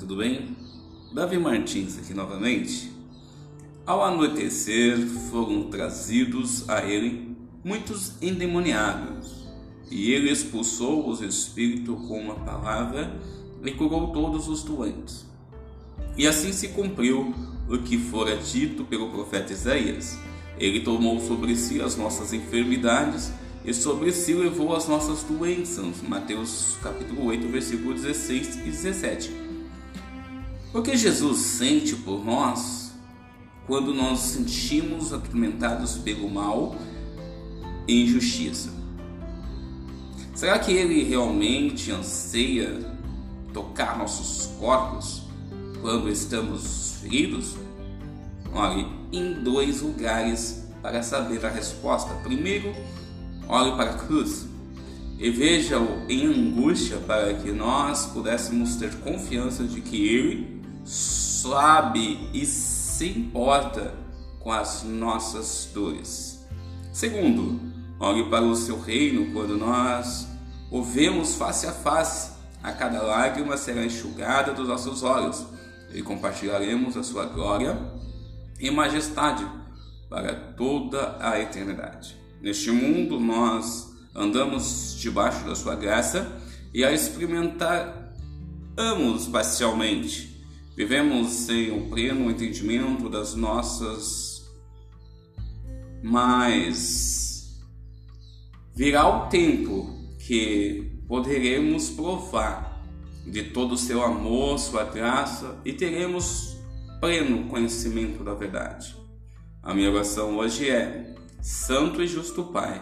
tudo bem? Davi Martins aqui novamente. Ao anoitecer foram trazidos a ele muitos endemoniados, e ele expulsou os espíritos com uma palavra e curou todos os doentes. E assim se cumpriu o que fora dito pelo profeta Isaías. Ele tomou sobre si as nossas enfermidades e sobre si levou as nossas doenças. Mateus capítulo 8, versículo 16 e 17. O que Jesus sente por nós quando nós sentimos atormentados pelo mal e injustiça? Será que ele realmente anseia tocar nossos corpos quando estamos feridos? Olhe em dois lugares para saber a resposta. Primeiro, olhe para a cruz e veja-o em angústia para que nós pudéssemos ter confiança de que Ele sabe e se importa com as nossas dores. Segundo, olhe para o seu reino quando nós o vemos face a face. A cada lágrima será enxugada dos nossos olhos e compartilharemos a sua glória e majestade para toda a eternidade. Neste mundo nós andamos debaixo da sua graça e a experimentar amos parcialmente. Vivemos sem o um pleno entendimento das nossas mas virá o tempo que poderemos provar de todo o seu amor, sua graça e teremos pleno conhecimento da verdade. A minha oração hoje é Santo e Justo Pai,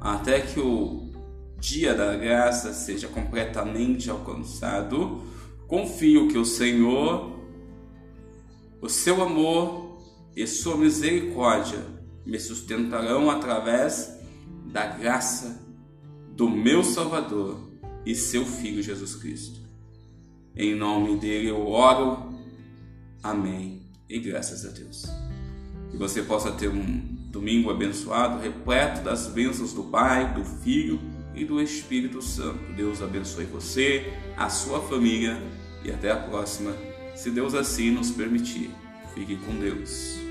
até que o dia da graça seja completamente alcançado, confio que o Senhor, o seu amor e sua misericórdia me sustentarão através da graça do meu Salvador e seu Filho Jesus Cristo. Em nome dele eu oro. Amém. E graças a Deus. Que você possa ter um Domingo abençoado, repleto das bênçãos do Pai, do Filho e do Espírito Santo. Deus abençoe você, a sua família e até a próxima, se Deus assim nos permitir. Fique com Deus.